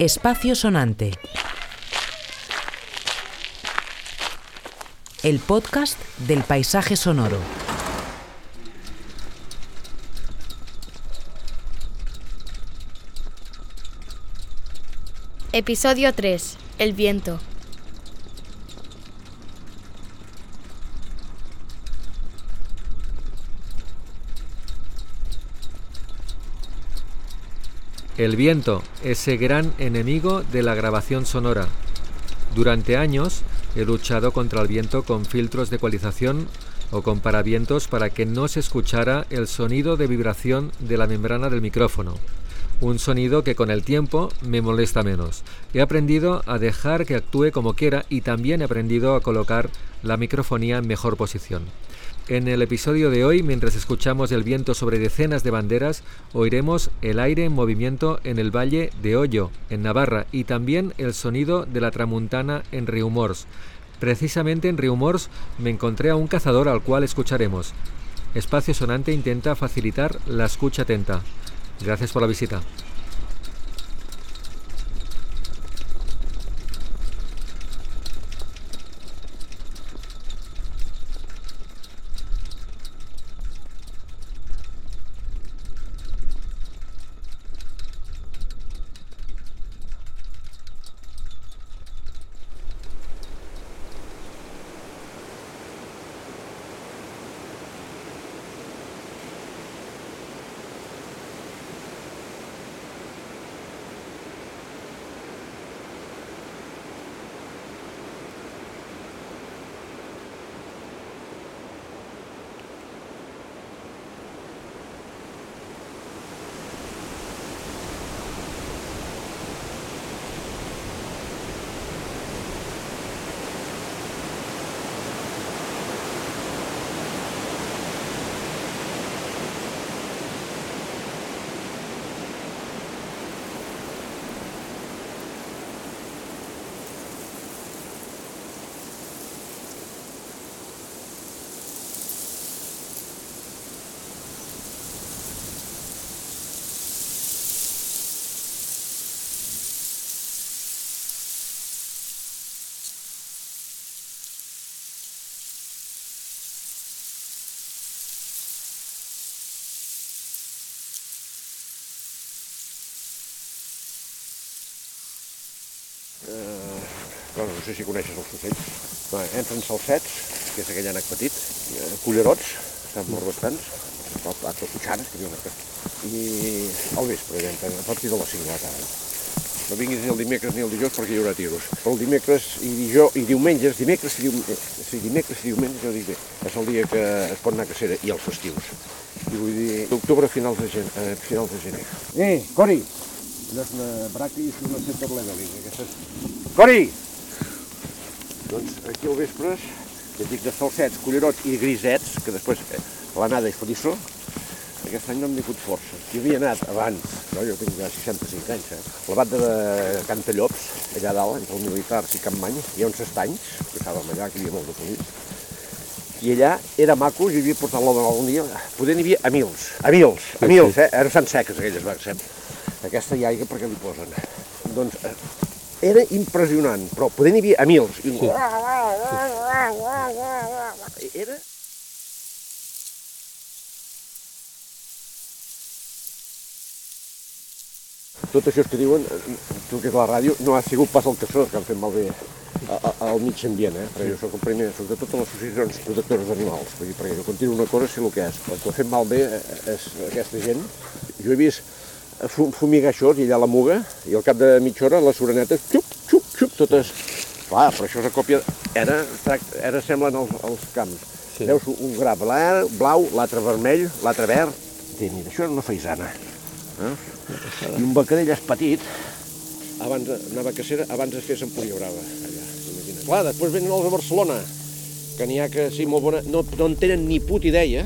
Espacio Sonante. El podcast del paisaje sonoro. Episodio 3. El viento. El viento, ese gran enemigo de la grabación sonora. Durante años he luchado contra el viento con filtros de ecualización o con paravientos para que no se escuchara el sonido de vibración de la membrana del micrófono. Un sonido que con el tiempo me molesta menos. He aprendido a dejar que actúe como quiera y también he aprendido a colocar la microfonía en mejor posición. En el episodio de hoy, mientras escuchamos el viento sobre decenas de banderas, oiremos el aire en movimiento en el valle de Hoyo, en Navarra, y también el sonido de la tramuntana en Riumors. Precisamente en Riumors me encontré a un cazador al cual escucharemos. Espacio Sonante intenta facilitar la escucha atenta. Gracias por la visita. No sé si coneixes els ocells. Va, entren salsets, que és aquell ànec petit, eh, cullerots, estan molt bastants, altres cuixanes, que diuen que... I al vespre, entren, a partir de les 5 de la tarda. No vinguis ni el dimecres ni el dijous perquè hi haurà tiros. Però el dimecres i, dijous, i diumenges, dimecres i diumenges, sí, dimecres i diumenges, jo dic bé, és el dia que es pot anar a cacera i els festius. I vull dir, d'octubre a finals de, gen, eh, finals de gener. Eh, Cori! Allò és una braqui i una centerleveling, aquestes. Cori! Doncs aquí al vespres, que dic de salsets, cullerots i grisets, que després eh, l'anada és feliçó, aquest any no m'he hagut força. Hi havia anat abans, no? jo tinc ja 65 anys, eh? la banda de Cantallops, allà dalt, entre els militars i Campmany, hi ha uns estanys, que estàvem allà, que hi havia molt de polits, i allà era maco, jo havia portat l'home algun dia, poder n'hi havia a mils, a mils, a mils, eh? Eren sant seques aquelles, va? Aquesta hi aigua perquè li posen. Doncs eh, era impressionant, però poder n'hi havia a mils. I... Sí. Era... Tot això que diuen, tu que és la ràdio, no ha sigut pas el caçador que han fet malbé al mig ambient, eh? perquè jo soc el primer, soc de totes les associacions protectores d'animals, perquè jo continuo una cosa, sé el que és. El que ha fet malbé és aquesta gent. Jo he vist fumigar això, i allà la muga, i al cap de mitja hora les orenetes, xup, xup, xup, totes... Clar, però això és a còpia... Era, era semblen els, els camps. Sí. Veus un gra blau, blau l'altre vermell, l'altre verd. I mira, això és una faisana. Eh? I un becadell és petit, abans anava a cacera, abans es fes en Brava, allà. Clar, després venen els de Barcelona, que n'hi ha que sí, molt bona, no, no en tenen ni puta idea,